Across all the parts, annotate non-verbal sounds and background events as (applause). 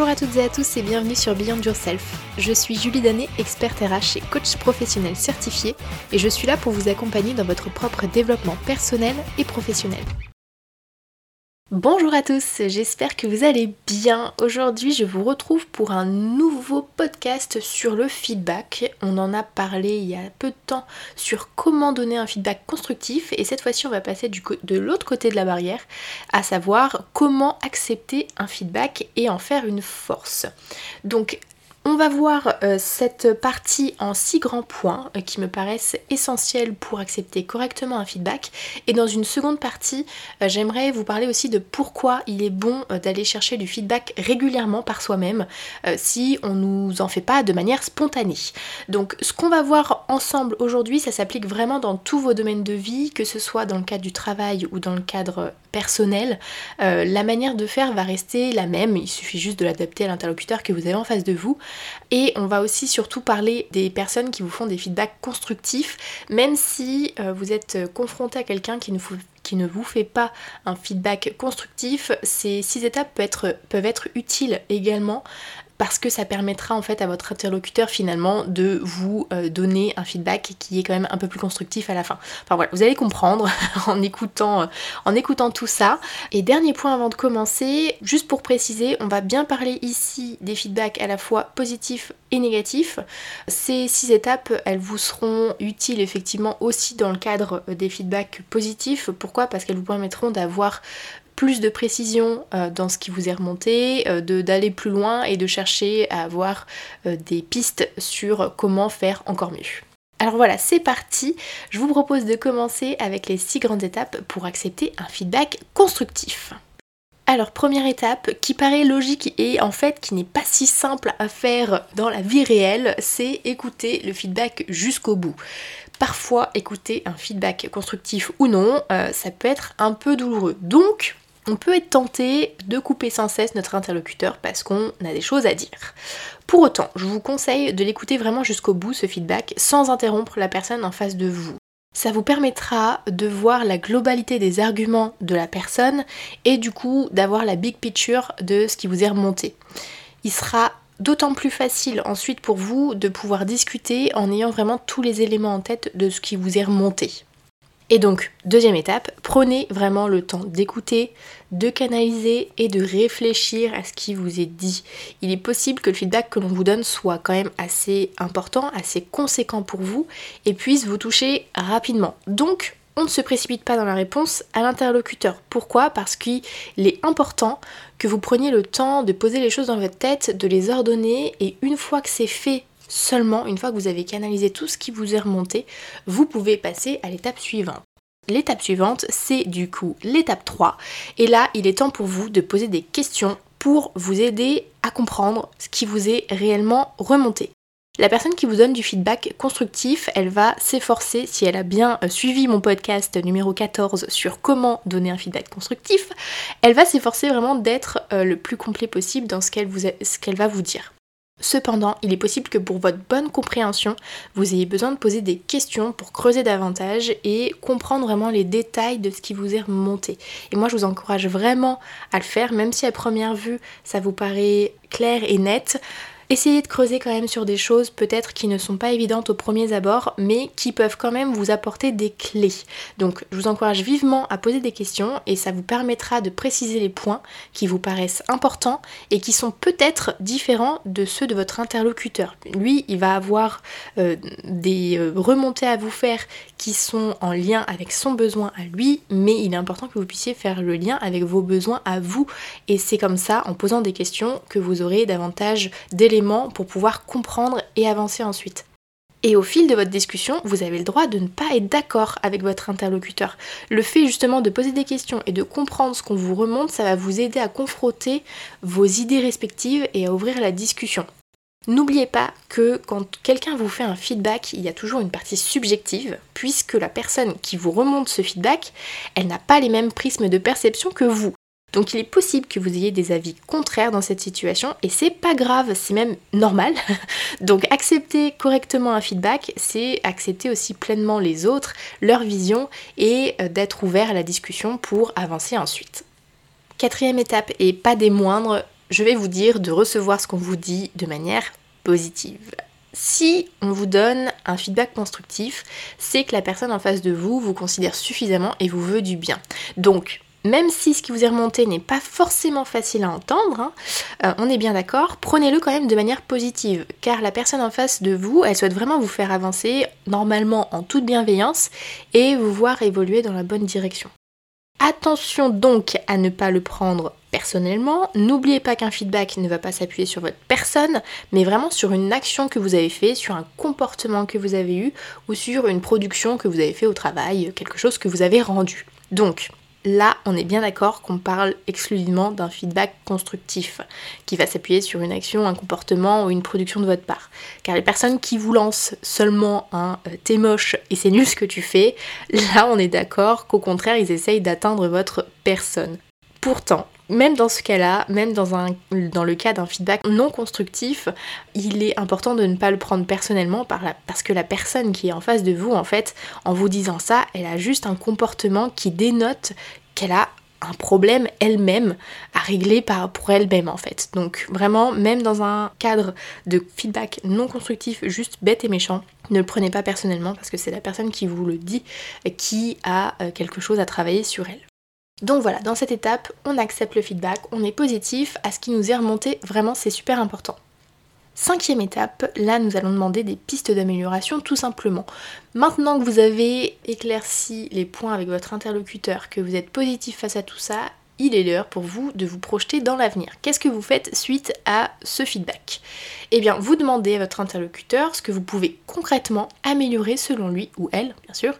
Bonjour à toutes et à tous et bienvenue sur Beyond Yourself. Je suis Julie Danet, experte RH et coach professionnel certifié et je suis là pour vous accompagner dans votre propre développement personnel et professionnel. Bonjour à tous, j'espère que vous allez bien. Aujourd'hui je vous retrouve pour un nouveau podcast sur le feedback. On en a parlé il y a peu de temps sur comment donner un feedback constructif et cette fois-ci on va passer de l'autre côté de la barrière, à savoir comment accepter un feedback et en faire une force. Donc on va voir euh, cette partie en six grands points euh, qui me paraissent essentiels pour accepter correctement un feedback. Et dans une seconde partie, euh, j'aimerais vous parler aussi de pourquoi il est bon d'aller chercher du feedback régulièrement par soi-même si on nous en fait pas de manière spontanée. Donc ce qu'on va voir ensemble aujourd'hui, ça s'applique vraiment dans tous vos domaines de vie, que ce soit dans le cadre du travail ou dans le cadre personnel. la manière de faire va rester la même, il suffit juste de l'adapter à l'interlocuteur que vous avez en face de vous. Et on va aussi surtout parler des personnes qui vous font des feedbacks constructifs, même si euh, vous êtes confronté à quelqu'un qui ne vous fait pas un feedback constructif, ces six étapes peuvent être utiles également parce que ça permettra en fait à votre interlocuteur finalement de vous euh, donner un feedback qui est quand même un peu plus constructif à la fin. Enfin voilà, vous allez comprendre (laughs) en écoutant, euh, en écoutant tout ça. Et dernier point avant de commencer, juste pour préciser, on va bien parler ici des feedbacks à la fois positifs et négatifs. Ces six étapes, elles vous seront utiles effectivement aussi dans le cadre des feedbacks positifs. Pourquoi? Parce qu'elles vous permettront d'avoir plus de précision euh, dans ce qui vous est remonté, euh, d'aller plus loin et de chercher à avoir euh, des pistes sur comment faire encore mieux. Alors voilà, c'est parti. Je vous propose de commencer avec les six grandes étapes pour accepter un feedback constructif. Alors première étape qui paraît logique et en fait qui n'est pas si simple à faire dans la vie réelle, c'est écouter le feedback jusqu'au bout. Parfois écouter un feedback constructif ou non, ça peut être un peu douloureux. Donc on peut être tenté de couper sans cesse notre interlocuteur parce qu'on a des choses à dire. Pour autant, je vous conseille de l'écouter vraiment jusqu'au bout, ce feedback, sans interrompre la personne en face de vous. Ça vous permettra de voir la globalité des arguments de la personne et du coup d'avoir la big picture de ce qui vous est remonté. Il sera d'autant plus facile ensuite pour vous de pouvoir discuter en ayant vraiment tous les éléments en tête de ce qui vous est remonté. Et donc, deuxième étape, prenez vraiment le temps d'écouter, de canaliser et de réfléchir à ce qui vous est dit. Il est possible que le feedback que l'on vous donne soit quand même assez important, assez conséquent pour vous et puisse vous toucher rapidement. Donc, on ne se précipite pas dans la réponse à l'interlocuteur. Pourquoi? Parce qu'il est important que vous preniez le temps de poser les choses dans votre tête, de les ordonner et une fois que c'est fait Seulement, une fois que vous avez canalisé tout ce qui vous est remonté, vous pouvez passer à l'étape suivante. L'étape suivante, c'est du coup l'étape 3. Et là, il est temps pour vous de poser des questions pour vous aider à comprendre ce qui vous est réellement remonté. La personne qui vous donne du feedback constructif, elle va s'efforcer, si elle a bien euh, suivi mon podcast numéro 14 sur comment donner un feedback constructif, elle va s'efforcer vraiment d'être euh, le plus complet possible dans ce qu'elle va vous dire. Cependant, il est possible que pour votre bonne compréhension, vous ayez besoin de poser des questions pour creuser davantage et comprendre vraiment les détails de ce qui vous est remonté. Et moi, je vous encourage vraiment à le faire, même si à première vue, ça vous paraît clair et net. Essayez de creuser quand même sur des choses peut-être qui ne sont pas évidentes au premier abord, mais qui peuvent quand même vous apporter des clés. Donc je vous encourage vivement à poser des questions et ça vous permettra de préciser les points qui vous paraissent importants et qui sont peut-être différents de ceux de votre interlocuteur. Lui, il va avoir euh, des euh, remontées à vous faire qui sont en lien avec son besoin à lui, mais il est important que vous puissiez faire le lien avec vos besoins à vous. Et c'est comme ça, en posant des questions, que vous aurez davantage d'éléments pour pouvoir comprendre et avancer ensuite. Et au fil de votre discussion, vous avez le droit de ne pas être d'accord avec votre interlocuteur. Le fait justement de poser des questions et de comprendre ce qu'on vous remonte, ça va vous aider à confronter vos idées respectives et à ouvrir la discussion. N'oubliez pas que quand quelqu'un vous fait un feedback, il y a toujours une partie subjective, puisque la personne qui vous remonte ce feedback, elle n'a pas les mêmes prismes de perception que vous. Donc il est possible que vous ayez des avis contraires dans cette situation et c'est pas grave, c'est même normal. (laughs) Donc accepter correctement un feedback, c'est accepter aussi pleinement les autres, leur vision et euh, d'être ouvert à la discussion pour avancer ensuite. Quatrième étape et pas des moindres, je vais vous dire de recevoir ce qu'on vous dit de manière positive. Si on vous donne un feedback constructif, c'est que la personne en face de vous vous considère suffisamment et vous veut du bien. Donc, même si ce qui vous est remonté n'est pas forcément facile à entendre, hein, euh, on est bien d'accord, prenez-le quand même de manière positive, car la personne en face de vous, elle souhaite vraiment vous faire avancer, normalement en toute bienveillance, et vous voir évoluer dans la bonne direction. Attention donc à ne pas le prendre personnellement. N'oubliez pas qu'un feedback ne va pas s'appuyer sur votre personne, mais vraiment sur une action que vous avez fait, sur un comportement que vous avez eu ou sur une production que vous avez fait au travail, quelque chose que vous avez rendu. Donc, Là, on est bien d'accord qu'on parle exclusivement d'un feedback constructif, qui va s'appuyer sur une action, un comportement ou une production de votre part. Car les personnes qui vous lancent seulement un euh, t'es moche et c'est nul ce que tu fais, là on est d'accord qu'au contraire ils essayent d'atteindre votre personne. Pourtant, même dans ce cas-là, même dans, le cas d'un feedback non constructif, il est important de ne pas le prendre personnellement par parce que la personne qui est en face de vous, en fait, en vous disant ça, elle a juste un comportement qui dénote qu'elle a un problème elle-même à régler pour elle-même en fait. Donc vraiment, même dans un cadre de feedback non constructif, juste bête et méchant, ne le prenez pas personnellement parce que c'est la personne qui vous le dit qui a euh, quelque chose à travailler sur elle. Donc voilà, dans cette étape, on accepte le feedback, on est positif à ce qui nous est remonté, vraiment c'est super important. Cinquième étape, là nous allons demander des pistes d'amélioration tout simplement. Maintenant que vous avez éclairci les points avec votre interlocuteur, que vous êtes positif face à tout ça, il est l'heure pour vous de vous projeter dans l'avenir. Qu'est-ce que vous faites suite à ce feedback? Eh bien, vous demandez à votre interlocuteur ce que vous pouvez concrètement améliorer selon lui ou elle, bien sûr,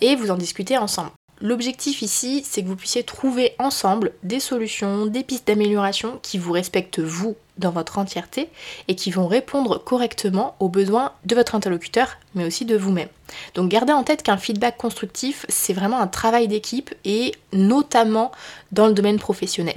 et vous en discutez ensemble. L'objectif ici, c'est que vous puissiez trouver ensemble des solutions, des pistes d'amélioration qui vous respectent vous dans votre entièreté et qui vont répondre correctement aux besoins de votre interlocuteur, mais aussi de vous-même. Donc gardez en tête qu'un feedback constructif, c'est vraiment un travail d'équipe et notamment dans le domaine professionnel.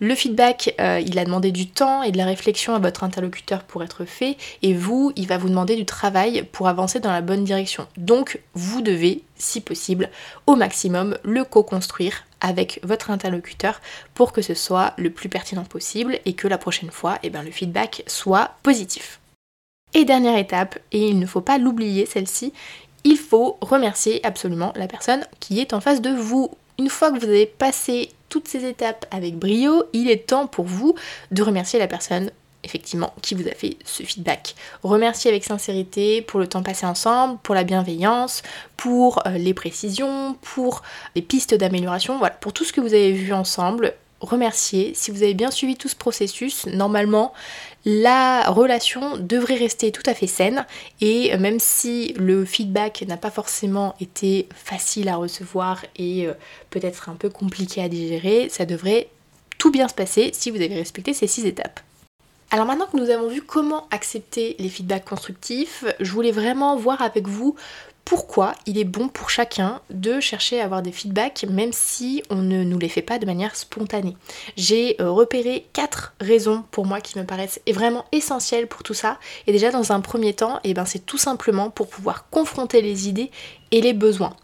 Le feedback, euh, il a demandé du temps et de la réflexion à votre interlocuteur pour être fait, et vous, il va vous demander du travail pour avancer dans la bonne direction. Donc, vous devez, si possible, au maximum, le co-construire avec votre interlocuteur pour que ce soit le plus pertinent possible et que la prochaine fois, eh ben, le feedback soit positif. Et dernière étape, et il ne faut pas l'oublier celle-ci, il faut remercier absolument la personne qui est en face de vous. Une fois que vous avez passé toutes ces étapes avec brio, il est temps pour vous de remercier la personne effectivement qui vous a fait ce feedback. Remercier avec sincérité pour le temps passé ensemble, pour la bienveillance, pour euh, les précisions, pour les pistes d'amélioration, voilà, pour tout ce que vous avez vu ensemble remercier. Si vous avez bien suivi tout ce processus, normalement, la relation devrait rester tout à fait saine et même si le feedback n'a pas forcément été facile à recevoir et euh, peut-être un peu compliqué à digérer, ça devrait tout bien se passer si vous avez respecté ces six étapes. Alors maintenant que nous avons vu comment accepter les feedbacks constructifs, je voulais vraiment voir avec vous pourquoi il est bon pour chacun de chercher à avoir des feedbacks même si on ne nous les fait pas de manière spontanée. J'ai euh, repéré quatre raisons pour moi qui me paraissent vraiment essentielles pour tout ça. Et déjà dans un premier temps, eh ben, c'est tout simplement pour pouvoir confronter les idées et les besoins.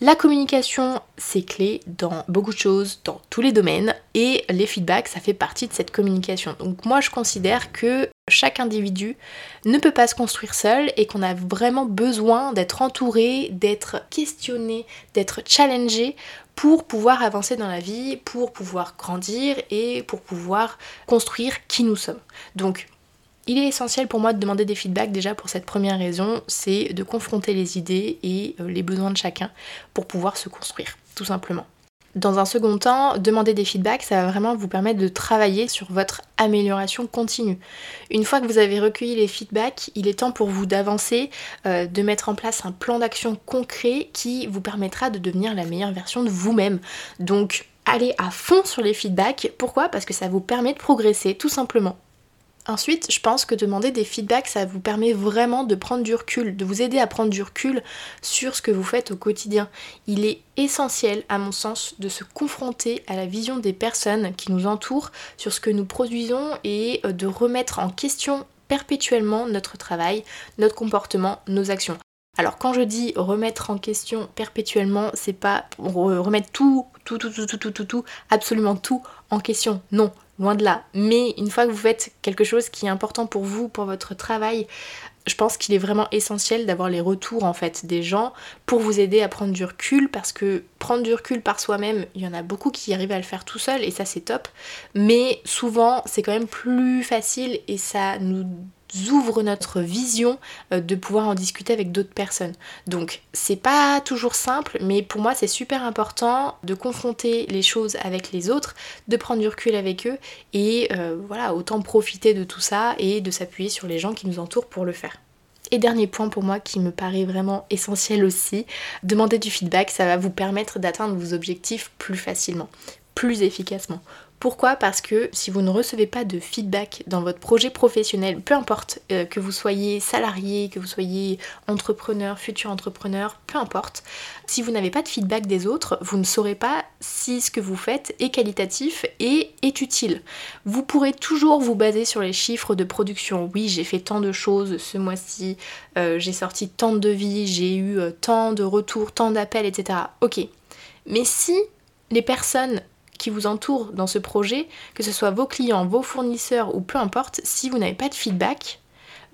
La communication, c'est clé dans beaucoup de choses, dans tous les domaines, et les feedbacks, ça fait partie de cette communication. Donc moi, je considère que chaque individu ne peut pas se construire seul et qu'on a vraiment besoin d'être entouré, d'être questionné, d'être challengé pour pouvoir avancer dans la vie, pour pouvoir grandir et pour pouvoir construire qui nous sommes. Donc il est essentiel pour moi de demander des feedbacks déjà pour cette première raison, c'est de confronter les idées et euh, les besoins de chacun pour pouvoir se construire, tout simplement. Dans un second temps, demander des feedbacks, ça va vraiment vous permettre de travailler sur votre amélioration continue. Une fois que vous avez recueilli les feedbacks, il est temps pour vous d'avancer, euh, de mettre en place un plan d'action concret qui vous permettra de devenir la meilleure version de vous-même. Donc, allez à fond sur les feedbacks. Pourquoi? Parce que ça vous permet de progresser, tout simplement. Ensuite, je pense que demander des feedbacks, ça vous permet vraiment de prendre du recul, de vous aider à prendre du recul sur ce que vous faites au quotidien. Il est essentiel, à mon sens, de se confronter à la vision des personnes qui nous entourent sur ce que nous produisons et euh, de remettre en question perpétuellement notre travail, notre comportement, nos actions. Alors quand je dis remettre en question perpétuellement, c'est pas remettre tout, tout, tout, tout, tout, tout, tout, tout, absolument tout en question. Non, loin de là. Mais une fois que vous faites quelque chose qui est important pour vous, pour votre travail, je pense qu'il est vraiment essentiel d'avoir les retours en fait des gens pour vous aider à prendre du recul parce que prendre du recul par soi-même, il y en a beaucoup qui arrivent à le faire tout seul et ça c'est top. Mais souvent c'est quand même plus facile et ça nous ouvre notre vision euh, de pouvoir en discuter avec d'autres personnes. Donc c'est pas toujours simple, mais pour moi c'est super important de confronter les choses avec les autres, de prendre du recul avec eux et euh, voilà, autant profiter de tout ça et de s'appuyer sur les gens qui nous entourent pour le faire. Et dernier point pour moi qui me paraît vraiment essentiel aussi, demander du feedback, ça va vous permettre d'atteindre vos objectifs plus facilement, plus efficacement. Pourquoi Parce que si vous ne recevez pas de feedback dans votre projet professionnel, peu importe euh, que vous soyez salarié, que vous soyez entrepreneur, futur entrepreneur, peu importe, si vous n'avez pas de feedback des autres, vous ne saurez pas si ce que vous faites est qualitatif et est utile. Vous pourrez toujours vous baser sur les chiffres de production. Oui, j'ai fait tant de choses ce mois-ci, euh, j'ai sorti tant de devis, j'ai eu euh, tant de retours, tant d'appels, etc. Ok. Mais si les personnes qui vous entourent dans ce projet, que ce soit vos clients, vos fournisseurs ou peu importe, si vous n'avez pas de feedback,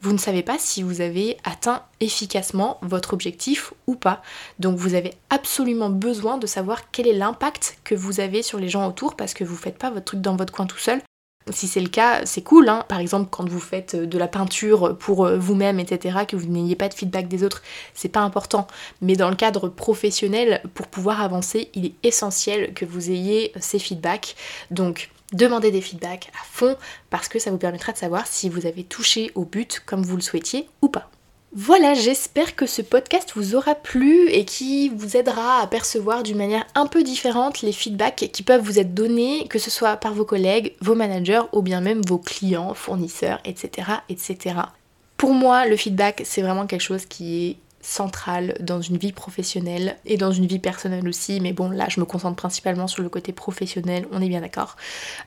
vous ne savez pas si vous avez atteint efficacement votre objectif ou pas. Donc vous avez absolument besoin de savoir quel est l'impact que vous avez sur les gens autour parce que vous ne faites pas votre truc dans votre coin tout seul. Si c'est le cas, c'est cool. Hein. Par exemple, quand vous faites euh, de la peinture pour euh, vous-même, etc., que vous n'ayez pas de feedback des autres, c'est pas important. Mais dans le cadre professionnel, pour pouvoir avancer, il est essentiel que vous ayez ces feedbacks. Donc, demandez des feedbacks à fond parce que ça vous permettra de savoir si vous avez touché au but comme vous le souhaitiez ou pas. Voilà, j'espère que ce podcast vous aura plu et qui vous aidera à percevoir d'une manière un peu différente les feedbacks qui peuvent vous être donnés, que ce soit par vos collègues, vos managers ou bien même vos clients, fournisseurs, etc. etc. Pour moi, le feedback, c'est vraiment quelque chose qui est central dans une vie professionnelle et dans une vie personnelle aussi, mais bon là je me concentre principalement sur le côté professionnel, on est bien d'accord.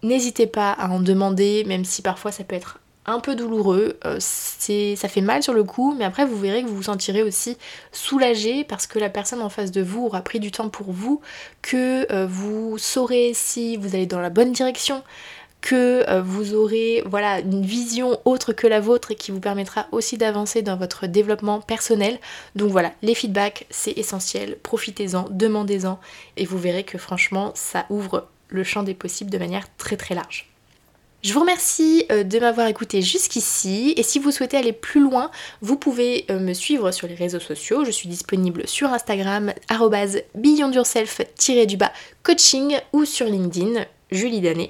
N'hésitez pas à en demander, même si parfois ça peut être un peu douloureux, euh, ça fait mal sur le coup, mais après vous verrez que vous vous sentirez aussi soulagé parce que la personne en face de vous aura pris du temps pour vous, que euh, vous saurez si vous allez dans la bonne direction, que euh, vous aurez voilà une vision autre que la vôtre et qui vous permettra aussi d'avancer dans votre développement personnel. Donc voilà, les feedbacks c'est essentiel, profitez-en, demandez-en et vous verrez que franchement ça ouvre le champ des possibles de manière très très large. Je vous remercie euh, de m'avoir écouté jusqu'ici et si vous souhaitez aller plus loin, vous pouvez euh, me suivre sur les réseaux sociaux. Je suis disponible sur Instagram beyondyourself-du-bas coaching ou sur LinkedIn Julie Danet.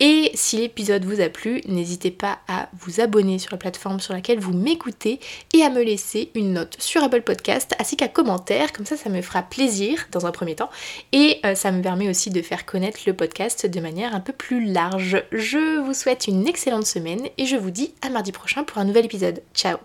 Et si l'épisode vous a plu, n'hésitez pas à vous abonner sur la plateforme sur laquelle vous m'écoutez et à me laisser une note sur Apple Podcast ainsi qu'un commentaire, comme ça ça me fera plaisir dans un premier temps et euh, ça me permet aussi de faire connaître le podcast de manière un peu plus large. Je vous souhaite une excellente semaine et je vous dis à mardi prochain pour un nouvel épisode. Ciao